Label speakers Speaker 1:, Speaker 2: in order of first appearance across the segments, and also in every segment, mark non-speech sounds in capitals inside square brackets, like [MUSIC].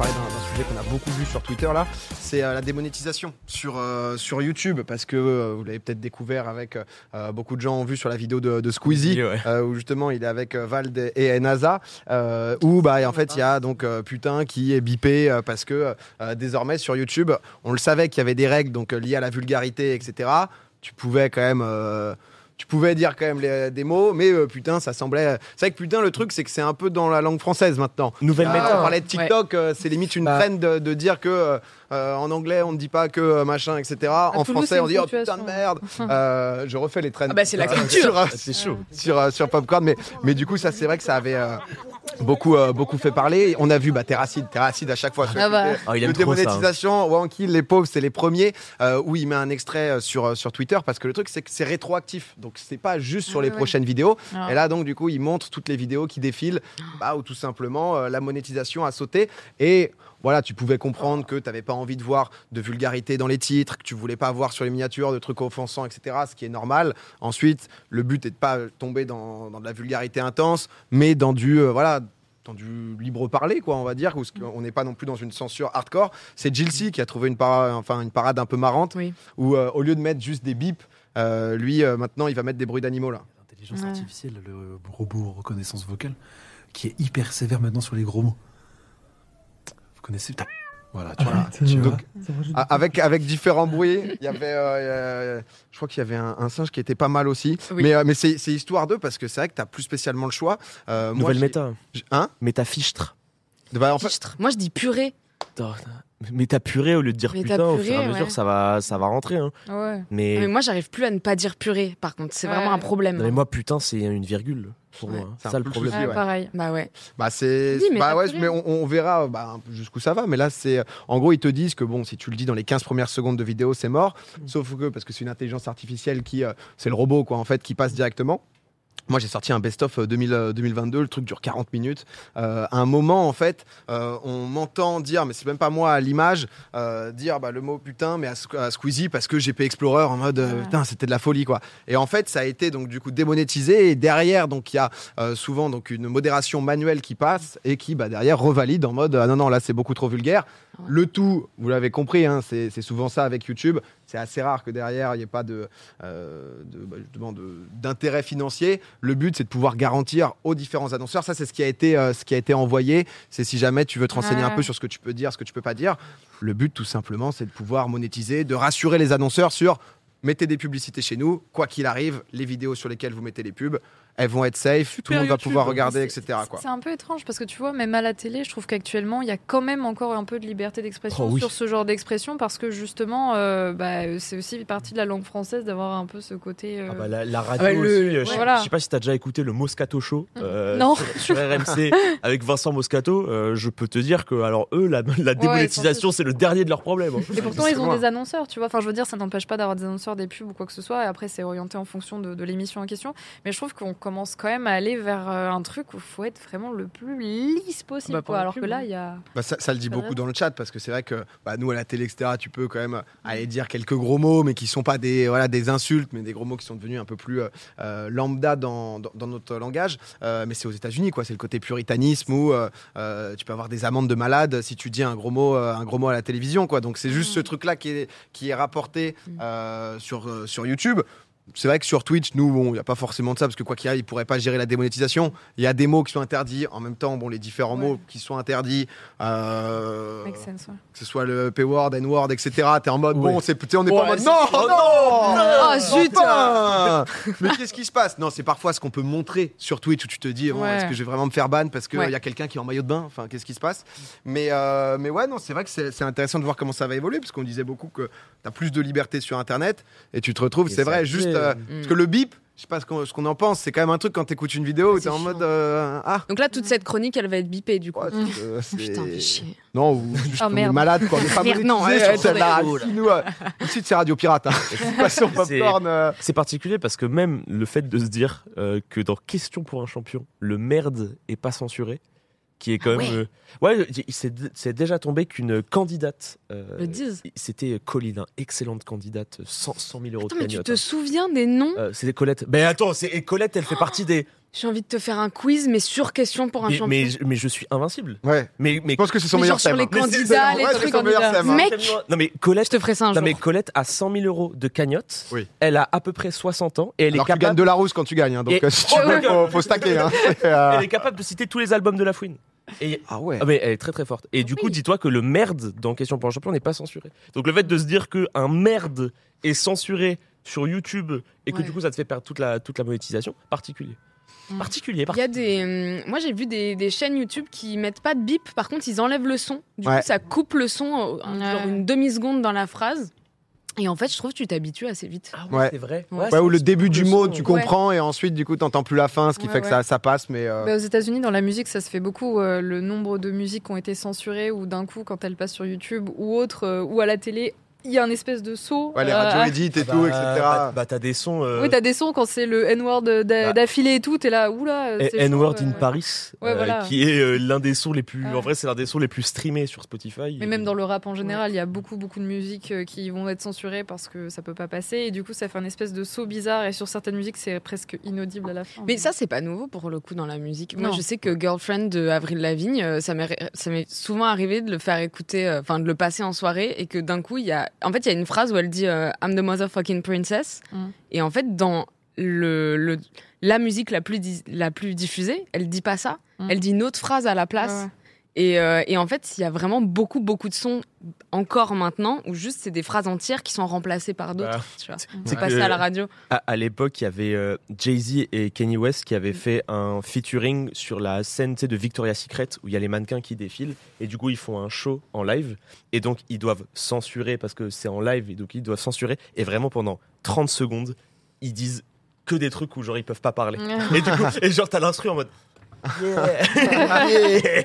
Speaker 1: parler d'un sujet qu'on a beaucoup vu sur Twitter là, c'est euh, la démonétisation sur, euh, sur YouTube parce que euh, vous l'avez peut-être découvert avec beaucoup de gens ont vu sur la vidéo de, de Squeezie
Speaker 2: Ouais.
Speaker 1: où justement il est avec Vald et NASA où bah en fait il y a donc putain qui est bipé parce que désormais sur YouTube on le savait qu'il y avait des règles donc liées à la vulgarité etc. Tu pouvais quand même tu pouvais dire quand même les- des mots, mais euh, putain, ça semblait. C'est vrai que putain, le truc, c'est que c'est un peu dans la langue française maintenant.
Speaker 2: Nouvelle
Speaker 1: Ah,
Speaker 2: méthode.
Speaker 1: On parlait de TikTok, euh, c'est limite une
Speaker 3: Bah.
Speaker 1: traîne de, de dire que euh, en anglais on ne dit pas que euh, machin, etc. en
Speaker 4: Toulouse,
Speaker 1: français on dit oh putain de merde. [LAUGHS] Euh, je refais les traînes.
Speaker 4: Ah bah, c'est la culture.
Speaker 1: sur, euh,
Speaker 2: C'est chaud.
Speaker 1: sur, euh, sur Popcorn, mais, mais du coup, ça, c'est vrai que ça avait euh, beaucoup, euh, beaucoup fait parler. On a vu bah, Terracide, Terracide à chaque fois.
Speaker 4: Ah bah.
Speaker 2: Ah, il
Speaker 1: Le
Speaker 2: aime trop ça. hein.
Speaker 1: démonétisation, Wanky, les pauvres, c'est les premiers euh, où il met un extrait sur, sur Twitter parce que le truc, c'est que c'est rétroactif. Donc, c'est pas juste sur
Speaker 4: Ah
Speaker 1: les
Speaker 4: ouais.
Speaker 1: prochaines vidéos.
Speaker 4: Ah.
Speaker 1: Et là, donc, du coup, il montre toutes les vidéos qui défilent bah, où tout simplement euh, la monétisation a sauté. Et voilà, tu pouvais comprendre que tu n'avais pas envie de voir de vulgarité dans les titres, que tu voulais pas voir sur les miniatures de trucs offensants, etc. Ce qui est normal. Ensuite, le but est de pas tomber dans, dans de la vulgarité intense, mais dans du euh, voilà. Dans du libre parler, quoi, on va dire, où on n'est pas non plus dans une censure hardcore. C'est Jilcy qui a trouvé une, para- enfin, une parade un peu marrante,
Speaker 4: Oui.
Speaker 1: où euh, au lieu de mettre juste des bips, euh, lui, euh, maintenant, il va mettre des bruits d'animaux là.
Speaker 3: L'intelligence
Speaker 4: Ouais.
Speaker 3: artificielle, le robot reconnaissance vocale, qui est hyper sévère maintenant sur les gros mots. Voilà, tu vois. tu vois.
Speaker 1: Donc, Ah, avec, avec différents bruits. Il y avait, euh, je crois qu'il y avait un, un singe qui était pas mal aussi.
Speaker 4: Oui.
Speaker 1: Mais, euh, mais c'est histoire d'eux parce que c'est vrai que t'as plus spécialement le choix. Euh, moi,
Speaker 2: Nouvelle
Speaker 1: j'ai-
Speaker 2: méta.
Speaker 1: Hein?
Speaker 2: Méta fichtre.
Speaker 1: bah, en fait,
Speaker 4: Fichtre. Moi, je dis purée.
Speaker 2: Mais t'as purée au lieu de dire
Speaker 4: Mais t'as
Speaker 2: putain, au fur et à mesure,
Speaker 4: ouais.
Speaker 2: ça, va, ça va rentrer. Hein.
Speaker 4: Ouais.
Speaker 2: Mais,
Speaker 4: Mais moi, j'arrive plus à ne pas dire purée, par contre. C'est
Speaker 5: Ouais.
Speaker 4: vraiment un problème.
Speaker 2: non, mais moi, putain, c'est une virgule pour
Speaker 4: Ouais.
Speaker 2: moi. hein.
Speaker 1: C'est
Speaker 2: ça le problème.
Speaker 1: souci,
Speaker 4: pareil. Bah ouais.
Speaker 1: bah, c'est. Bah ouais, mais on, on verra bah, jusqu'où ça va. Mais là, c'est. En gros, ils te disent que bon, si tu le dis dans les 15 premières secondes de vidéo, c'est mort. Sauf que, parce que c'est une intelligence artificielle qui. euh, c'est le robot, quoi, en fait, qui passe directement. Moi, j'ai sorti un best-of euh, 2000, euh, 2022. Le truc dure 40 minutes. Euh, à un moment, en fait, euh, on m'entend dire, mais c'est même pas moi à l'image, euh, dire bah, le mot putain, mais à, Squ- à Squeezie parce que GP Explorer en mode euh,
Speaker 4: Ouais.
Speaker 1: putain, c'était de la folie, quoi. Et en fait, ça a été donc du coup démonétisé. Et derrière, donc il y a euh, souvent donc une modération manuelle qui passe et qui bah, derrière revalide en mode ah non non là c'est beaucoup trop vulgaire.
Speaker 4: Ouais.
Speaker 1: Le tout, vous l'avez compris, hein, c'est souvent ça avec YouTube. C'est assez rare que derrière il n'y ait pas de, euh, de, bah, justement de- d'intérêt financier. Le but c'est de pouvoir garantir aux différents annonceurs. Ça c'est ce qui a été euh, ce qui a été envoyé. C'est si jamais tu veux te renseigner un peu sur ce que tu peux dire, ce que tu peux pas dire. Le but tout simplement c'est de pouvoir monétiser, de rassurer les annonceurs sur mettez des publicités chez nous, quoi qu'il arrive, les vidéos sur lesquelles vous mettez les pubs, elles vont être safe, tout le monde va pouvoir regarder, etc.
Speaker 5: C'est un peu étrange parce que tu vois, même à la télé, je trouve qu'actuellement, il y a quand même encore un peu de liberté d'expression
Speaker 2: Oh oui.
Speaker 5: sur ce genre d'expression parce que justement, euh, bah, c'est aussi partie de la langue française d'avoir un peu ce côté. euh,
Speaker 2: Ah bah, la, la radio
Speaker 4: Ah bah, le-
Speaker 2: aussi, euh, je.
Speaker 5: Voilà.
Speaker 2: je sais pas si t'as déjà écouté le Moscato Show euh,
Speaker 5: Non.
Speaker 2: sur, sur RMC [LAUGHS] avec Vincent Moscato. euh, je peux te dire que alors eux la, la démonétisation c'est le dernier de leurs problèmes. hein.
Speaker 5: Et pourtant, ils ont
Speaker 1: loin.
Speaker 5: des annonceurs, tu vois. Enfin, je veux dire, ça n'empêche pas d'avoir des annonceurs, des pubs ou quoi que ce soit. Et après, c'est orienté en fonction de, de l'émission en question. Mais je trouve qu'on commence quand même à aller vers euh, un truc où il faut être vraiment le plus lisse possible.
Speaker 4: Bah, pour
Speaker 5: quoi. Alors que là, il y a.
Speaker 1: Bah, ça, ça le dit beaucoup
Speaker 5: vrai.
Speaker 1: dans le chat parce que c'est vrai que bah, nous à la télé, etc., tu peux quand même aller dire quelques gros mots, mais qui sont pas des, voilà, des insultes, mais des gros mots qui sont devenus un peu plus euh, euh, lambda dans, dans, dans notre langage. Euh, mais c'est aux États-Unis, quoi. C'est le côté puritanisme où euh, tu peux avoir des amendes de malade si tu dis un gros mot, un gros mot à la télévision, quoi. Donc c'est juste
Speaker 5: Mm.
Speaker 1: ce truc-là qui est, qui est rapporté
Speaker 5: Mm.
Speaker 1: euh, sur, sur YouTube. C'est vrai que sur Twitch, nous, bon, il n'y a pas forcément de ça, parce que quoi qu'il y ait, ils ne pourraient pas gérer la démonétisation. Il y a des mots qui sont interdits. En même temps, bon, les différents
Speaker 5: Ouais.
Speaker 1: mots qui sont interdits, euh,
Speaker 5: Make sense, ouais.
Speaker 1: que ce soit le P-word, N-word, etc. T'es en mode,
Speaker 2: Ouais.
Speaker 1: bon, c'est, on n'est pas en mode,
Speaker 2: c'est-
Speaker 1: non,
Speaker 2: Oh
Speaker 1: non,
Speaker 4: Oh, zut
Speaker 1: enfin [LAUGHS] Mais qu'est-ce qui se passe? Non, c'est parfois ce qu'on peut montrer sur Twitch où tu te dis, bon,
Speaker 5: Ouais.
Speaker 1: est-ce que je vais vraiment me faire ban parce qu'il
Speaker 4: Ouais.
Speaker 1: y a quelqu'un qui est en maillot de bain? Enfin, qu'est-ce qui se passe? Mais, euh, mais ouais, non, c'est vrai que c'est, c'est intéressant de voir comment ça va évoluer parce qu'on disait beaucoup que t'as plus de liberté sur Internet et tu te retrouves,
Speaker 2: Et
Speaker 1: c'est vrai, juste. Euh,
Speaker 4: Mm.
Speaker 1: parce que le bip, je sais pas ce qu'on, ce qu'on en pense, c'est quand même un truc quand t'écoutes une vidéo où
Speaker 4: C'est
Speaker 1: t'es en
Speaker 4: chiant.
Speaker 1: mode, euh, ah.
Speaker 4: Donc là, toute cette chronique, elle va être bipée du coup.
Speaker 1: ouais,
Speaker 5: Mm.
Speaker 1: euh, [LAUGHS] c'est-
Speaker 4: Putain, fais chier.
Speaker 1: Non, ou juste
Speaker 5: Oh,
Speaker 1: on est
Speaker 5: merde.
Speaker 1: malade, quoi. On est pas
Speaker 4: Merde, non, ouais,
Speaker 1: sur celle-là. nous, euh, c'est Radio Pirate. Hein.
Speaker 2: C'est- [LAUGHS]
Speaker 1: euh,
Speaker 2: C'est particulier parce que même le fait de se dire euh, que dans Question pour un champion, le merde est pas censuré, qui est quand
Speaker 4: Ah
Speaker 2: même.
Speaker 4: ouais.
Speaker 2: euh, Ouais, il- c'est c'est déjà tombé qu'une candidate. euh,
Speaker 4: Le disent.
Speaker 2: C'était Colline, hein, excellente candidate, 100, 100 000 euros
Speaker 4: Attends,
Speaker 2: de
Speaker 4: mais tu
Speaker 2: cagnotte.
Speaker 4: te
Speaker 2: hein.
Speaker 4: souviens des noms
Speaker 2: Euh, C'était Colette. Mais attends, c'est et Colette, elle fait partie des
Speaker 4: J'ai envie de te faire un quiz, mais sur question pour un
Speaker 2: Mais,
Speaker 4: champion.
Speaker 2: mais, je- mais je suis invincible.
Speaker 1: Ouais.
Speaker 2: Mais, mais
Speaker 1: Je pense que c'est son
Speaker 4: Mais
Speaker 1: meilleur
Speaker 4: genre sur
Speaker 1: thème.
Speaker 4: les candidats, les trucs candidats.
Speaker 1: thème, hein.
Speaker 4: Mec,
Speaker 2: Non mais
Speaker 4: je
Speaker 2: Colette,
Speaker 4: te ferai ça un
Speaker 2: non
Speaker 4: jour.
Speaker 2: mais Colette a 100 000 euros de cagnotte.
Speaker 1: Oui.
Speaker 2: Elle a à peu près 60 ans et elle
Speaker 1: Alors
Speaker 2: est
Speaker 1: tu gagnes
Speaker 2: capable.
Speaker 1: de la rousse quand tu gagnes, hein, donc
Speaker 2: Et-
Speaker 1: euh, si tu
Speaker 2: Oh,
Speaker 1: veux,
Speaker 2: ouais.
Speaker 1: faut, faut se taquer. Hein. [LAUGHS] C'est, euh,
Speaker 2: Elle est capable de citer tous les albums de La Fouine. Et
Speaker 1: Ah ouais.
Speaker 2: Ah mais elle est très très forte. Et du coup, dis-toi que le merde dans Question pour un champion n'est pas censuré. Donc le fait de se dire que un merde est censuré sur YouTube et que
Speaker 4: Ouais.
Speaker 2: du coup ça te fait perdre toute la toute la monétisation, particulier.
Speaker 5: Mm.
Speaker 2: Particulier.
Speaker 4: Il y a des. hum, moi, j'ai vu des, des chaînes YouTube qui mettent pas de bip. Par contre, ils enlèvent le son. Du
Speaker 1: Ouais.
Speaker 4: coup, ça coupe le son, euh, genre une demi-seconde dans la phrase. Et en fait, je trouve que tu t'habitues assez vite.
Speaker 2: Ah
Speaker 1: Ouais.
Speaker 2: c'est vrai.
Speaker 4: Ouais,
Speaker 1: Ouais, ou le début du mot,
Speaker 2: son.
Speaker 1: tu comprends, et ensuite, du coup, t'entends plus la fin, ce qui
Speaker 5: Ouais,
Speaker 1: fait que ça passe, mais. euh,
Speaker 5: Bah, aux États-Unis, dans la musique, ça se fait beaucoup. euh, le nombre de musiques qui ont été censurées ou d'un coup, quand elles passent sur YouTube ou autre, euh, ou à la télé, il y a un espèce de saut.
Speaker 1: Ouais, les
Speaker 5: euh,
Speaker 1: radios edit et
Speaker 2: Ah
Speaker 1: tout,
Speaker 2: bah,
Speaker 1: etc.
Speaker 2: Bah, bah, t'as des sons. euh,
Speaker 5: Oui, t'as des sons quand c'est le N-word
Speaker 2: Bah.
Speaker 5: d'affilée et tout, t'es là, oula.
Speaker 2: N-Word in
Speaker 5: euh.
Speaker 2: Paris,
Speaker 5: Ouais,
Speaker 2: euh,
Speaker 5: voilà.
Speaker 2: qui est euh, l'un des sons les plus.
Speaker 5: Ouais.
Speaker 2: En vrai, c'est l'un des sons les plus streamés sur Spotify.
Speaker 5: Mais même dans le rap en général, il y a beaucoup, beaucoup de musiques qui vont être censurées parce que ça peut pas passer. Et du coup, ça fait un espèce de saut bizarre. Et sur certaines musiques, c'est presque inaudible à la fin.
Speaker 4: Mais ça, c'est pas nouveau pour le coup dans la musique. Moi, je sais que Girlfriend de Avril Lavigne, ça m'est ça m'est souvent arrivé de le faire écouter, euh, enfin de le passer en soirée, et que d'un coup, il y a, en fait, il y a une phrase où elle dit euh, I'm the motherfucking princess,
Speaker 5: Mm.
Speaker 4: et en fait, dans le, le- la musique la plus la plus diffusée, elle dit pas ça,
Speaker 5: Mm.
Speaker 4: elle dit une autre phrase à la place.
Speaker 5: Ouais, ouais.
Speaker 4: Et, euh, et en fait, il y a vraiment beaucoup, beaucoup de sons encore maintenant où juste c'est des phrases entières qui sont remplacées par d'autres.
Speaker 2: Bah, c'est
Speaker 4: passé à la radio.
Speaker 2: À, à l'époque, il y avait euh, Jay-Z et Kanye West qui avaient fait un featuring sur la scène tu sais, de Victoria's Secret où il y a les mannequins qui défilent et du coup ils font un show en live et donc ils doivent censurer parce que c'est en live et donc ils doivent censurer et vraiment pendant 30 secondes ils disent que des trucs où genre ils peuvent pas parler. [LAUGHS] Et du coup, et genre t'as l'instru en mode [LAUGHS] Yeah. [LAUGHS] Yeah.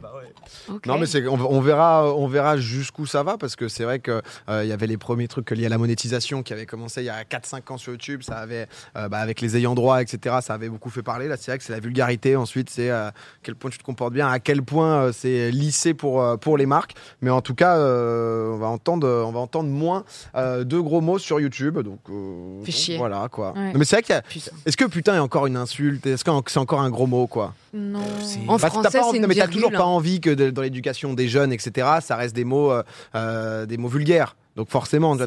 Speaker 2: Bah ouais.
Speaker 1: Non mais c'est on, on verra on verra jusqu'où ça va parce que c'est vrai que euh, il y avait les premiers trucs liés à la monétisation qui avaient commencé il y a 4 5 ans sur YouTube, ça avait euh, bah, avec les ayants droit etc, ça avait beaucoup fait parler là, c'est vrai que c'est la vulgarité ensuite c'est euh, à quel point tu te comportes bien, à quel point euh, c'est lissé pour euh, pour les marques, mais en tout cas euh, on va entendre on va entendre moins euh, de gros mots sur YouTube donc, euh, donc
Speaker 4: chier.
Speaker 1: voilà quoi.
Speaker 5: Ouais.
Speaker 1: Mais c'est vrai qu'il y a
Speaker 4: Putain.
Speaker 1: est-ce que putain est encore une insulte? Est-ce que c'est encore un gros mot quoi?
Speaker 5: Non.
Speaker 2: c'est-
Speaker 4: En
Speaker 1: bah, t'as
Speaker 4: français,
Speaker 1: pas
Speaker 4: c'est une
Speaker 1: mais t'as toujours pas
Speaker 4: hein.
Speaker 1: Envie que de- dans l'éducation des jeunes, etc., ça reste des mots, euh, euh, des mots vulgaires. Donc forcément, t'as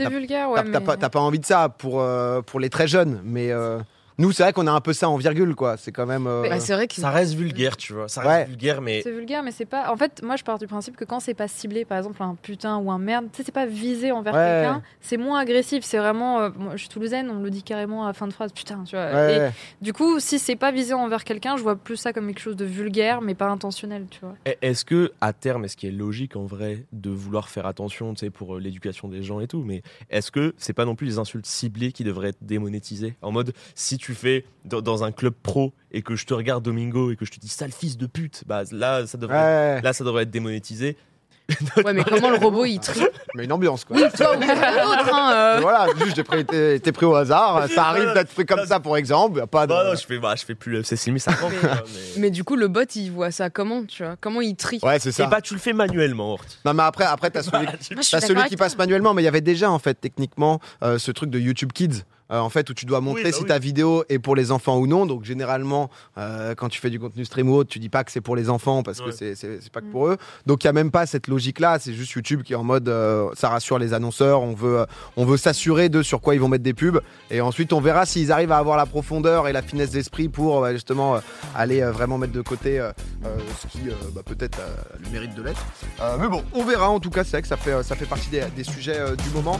Speaker 5: ouais. mais-
Speaker 1: pas, envie de ça pour, euh, pour les très jeunes. Mais euh, nous, c'est vrai qu'on a un peu ça en virgule, quoi. C'est quand même. euh,
Speaker 4: Bah, c'est vrai que
Speaker 2: Ça reste vulgaire, tu vois. Ça reste
Speaker 1: Ouais.
Speaker 2: vulgaire, mais
Speaker 5: C'est vulgaire, mais c'est pas. En fait, moi, je pars du principe que quand c'est pas ciblé, par exemple, un putain ou un merde, tu sais, c'est pas visé envers
Speaker 1: Ouais.
Speaker 5: quelqu'un, c'est moins agressif. C'est vraiment. euh, moi, je suis toulousaine, on le dit carrément à la fin de phrase, putain, tu vois.
Speaker 1: ouais,
Speaker 5: Et du coup, si c'est pas visé envers quelqu'un, je vois plus ça comme quelque chose de vulgaire, mais pas intentionnel, tu vois.
Speaker 2: Est-ce que, à terme, est-ce qu'il est logique en vrai de vouloir faire attention tu sais, pour euh, l'éducation des gens et tout, mais est-ce que c'est pas non plus les insultes ciblées qui devraient être démonétisées? En mode, si tu fais dans, dans un club pro et que je te regarde Domingo et que je te dis sale fils de pute, bah là ça devrait,
Speaker 1: Ouais,
Speaker 2: là, ça devrait être démonétisé. [LAUGHS]
Speaker 4: Ouais, mais comment le robot il trie [LAUGHS]
Speaker 1: mais une ambiance, quoi.
Speaker 4: Toi ou l'autre, hein, euh.
Speaker 1: Mais Voilà, juste j'ai pris, été, été pris au hasard. [LAUGHS] Ça arrive d'être pris comme ça, pour exemple. y a Pas de...
Speaker 2: Bah non, je fais, bah, je fais plus le FC Silmi, ça mais-
Speaker 4: Mais du coup, le bot il voit ça comment, tu vois? Comment il trie?
Speaker 1: Ouais, c'est
Speaker 2: Et
Speaker 1: ça.
Speaker 2: bah tu le fais manuellement, Horty.
Speaker 1: Non, mais après, après t'as celui,
Speaker 4: je suis
Speaker 1: T'as
Speaker 4: d'accord
Speaker 1: celui qui passe manuellement, mais il y avait déjà en fait techniquement euh, ce truc de YouTube Kids. Euh, en fait, où tu dois montrer
Speaker 2: bah
Speaker 1: si
Speaker 2: oui.
Speaker 1: ta vidéo est pour les enfants ou non. Donc, généralement, euh, quand tu fais du contenu stream ou autre, tu dis pas que c'est pour les enfants parce que
Speaker 2: Ouais.
Speaker 1: c'est- c'est c'est pas que
Speaker 5: Mm.
Speaker 1: pour eux. Donc, il y a même pas cette logique-là. C'est juste YouTube qui est en mode euh, ça rassure les annonceurs. On veut, euh, on veut s'assurer de sur quoi ils vont mettre des pubs. Et ensuite, on verra s'ils arrivent à avoir la profondeur et la finesse d'esprit pour euh, justement euh, aller euh, vraiment mettre de côté euh, euh, ce qui euh, bah, peut-être euh, le mérite de l'être. Euh, mais bon, on verra. En tout cas, c'est vrai que ça fait, ça fait partie des, des sujets euh, du moment.